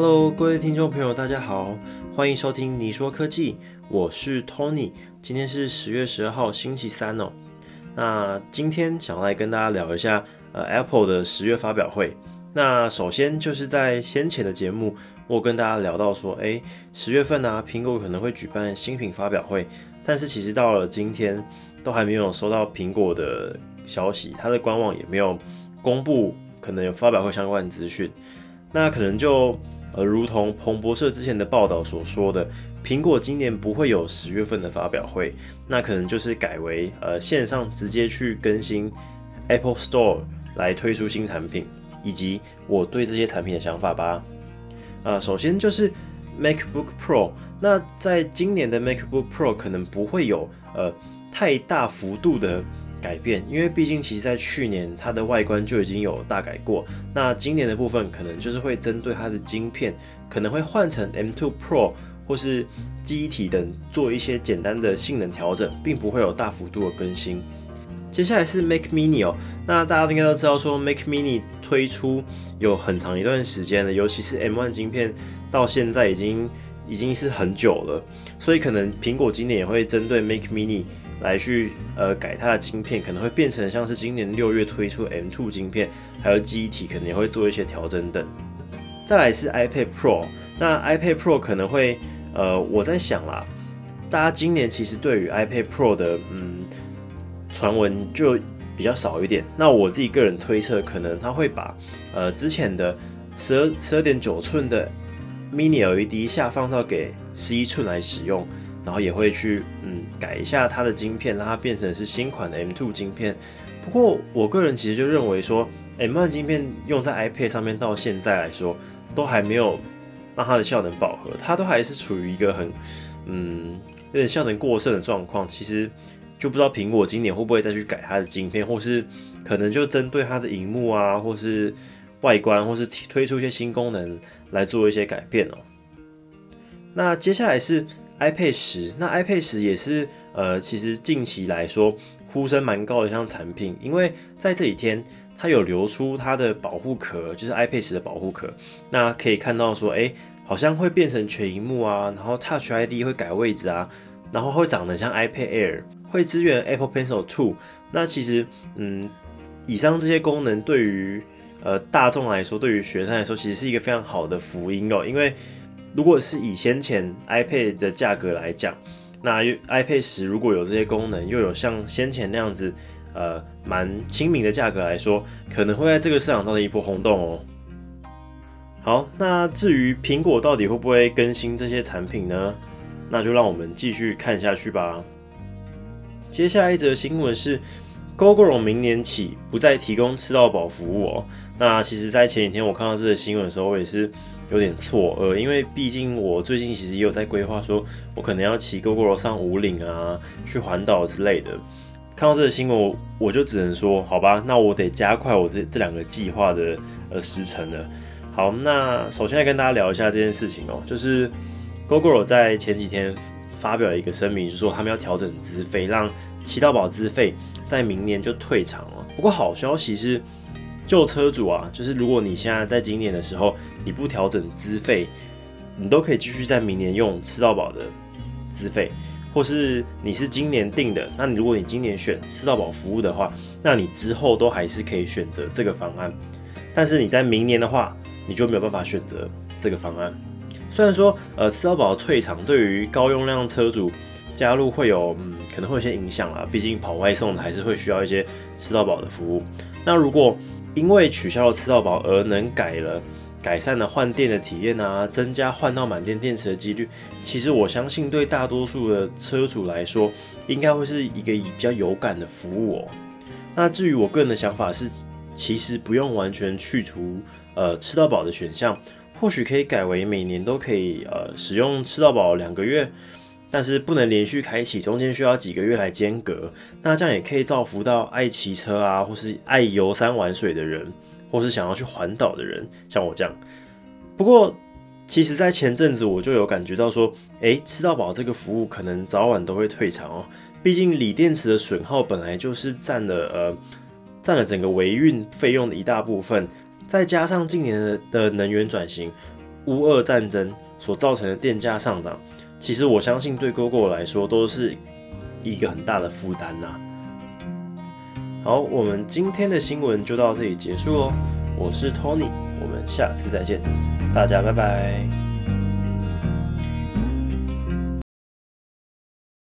Hello，各位听众朋友，大家好，欢迎收听你说科技，我是 Tony。今天是十月十二号，星期三哦。那今天想来跟大家聊一下，呃，Apple 的十月发表会。那首先就是在先前的节目，我跟大家聊到说，诶，十月份呢，苹果可能会举办新品发表会，但是其实到了今天，都还没有收到苹果的消息，它的官网也没有公布可能有发表会相关的资讯。那可能就而，如同彭博社之前的报道所说的，苹果今年不会有十月份的发表会，那可能就是改为呃线上直接去更新 Apple Store 来推出新产品，以及我对这些产品的想法吧。呃，首先就是 MacBook Pro，那在今年的 MacBook Pro 可能不会有呃太大幅度的。改变，因为毕竟其实在去年它的外观就已经有大改过，那今年的部分可能就是会针对它的晶片，可能会换成 M2 Pro 或是机体等做一些简单的性能调整，并不会有大幅度的更新。接下来是 Mac Mini 哦，那大家应该都知道说 Mac Mini 推出有很长一段时间了，尤其是 M1 晶片到现在已经已经是很久了，所以可能苹果今年也会针对 Mac Mini。来去呃改它的晶片，可能会变成像是今年六月推出 M2 晶片，还有记忆体可能也会做一些调整等。再来是 iPad Pro，那 iPad Pro 可能会呃我在想啦，大家今年其实对于 iPad Pro 的嗯传闻就比较少一点。那我自己个人推测，可能他会把呃之前的十二十二点九寸的 Mini LED 下放到给十一寸来使用。然后也会去嗯改一下它的晶片，让它变成是新款的 M2 晶片。不过我个人其实就认为说，M1 晶片用在 iPad 上面到现在来说，都还没有让它的效能饱和，它都还是处于一个很嗯有点效能过剩的状况。其实就不知道苹果今年会不会再去改它的晶片，或是可能就针对它的荧幕啊，或是外观，或是推出一些新功能来做一些改变哦。那接下来是。iPad 十，那 iPad 十也是呃，其实近期来说呼声蛮高的一项产品，因为在这几天它有流出它的保护壳，就是 iPad 十的保护壳，那可以看到说，哎，好像会变成全荧幕啊，然后 Touch ID 会改位置啊，然后会长得像 iPad Air，会支援 Apple Pencil Two。那其实，嗯，以上这些功能对于呃大众来说，对于学生来说，其实是一个非常好的福音哦，因为。如果是以先前 iPad 的价格来讲，那 iPad 十如果有这些功能，又有像先前那样子，呃，蛮亲民的价格来说，可能会在这个市场造成一波轰动哦。好，那至于苹果到底会不会更新这些产品呢？那就让我们继续看下去吧。接下来一则新闻是，Google 明年起不再提供吃到饱服务哦。那其实，在前几天我看到这个新闻的时候，我也是。有点错愕，因为毕竟我最近其实也有在规划，说我可能要骑 GoGoR 上五岭啊，去环岛之类的。看到这个新闻，我就只能说，好吧，那我得加快我这这两个计划的呃时程了。好，那首先来跟大家聊一下这件事情哦，就是 GoGo 在前几天发表了一个声明，就说他们要调整资费，让骑到宝资费在明年就退场了。不过好消息是。旧车主啊，就是如果你现在在今年的时候你不调整资费，你都可以继续在明年用吃到饱的资费，或是你是今年定的，那你如果你今年选吃到饱服务的话，那你之后都还是可以选择这个方案。但是你在明年的话，你就没有办法选择这个方案。虽然说呃吃到饱退场对于高用量车主加入会有嗯可能会有些影响啊，毕竟跑外送的还是会需要一些吃到饱的服务。那如果因为取消了吃到饱而能改了改善了换电的体验啊，增加换到满电电池的几率，其实我相信对大多数的车主来说，应该会是一个比较有感的服务哦。那至于我个人的想法是，其实不用完全去除呃吃到饱的选项，或许可以改为每年都可以呃使用吃到饱两个月。但是不能连续开启，中间需要几个月来间隔。那这样也可以造福到爱骑车啊，或是爱游山玩水的人，或是想要去环岛的人，像我这样。不过，其实，在前阵子我就有感觉到说，诶，吃到饱这个服务可能早晚都会退场哦。毕竟锂电池的损耗本来就是占了呃占了整个维运费用的一大部分，再加上近年的能源转型。乌俄战争所造成的电价上涨，其实我相信对 Google 来说都是一个很大的负担呐。好，我们今天的新闻就到这里结束喽。我是 Tony，我们下次再见，大家拜拜。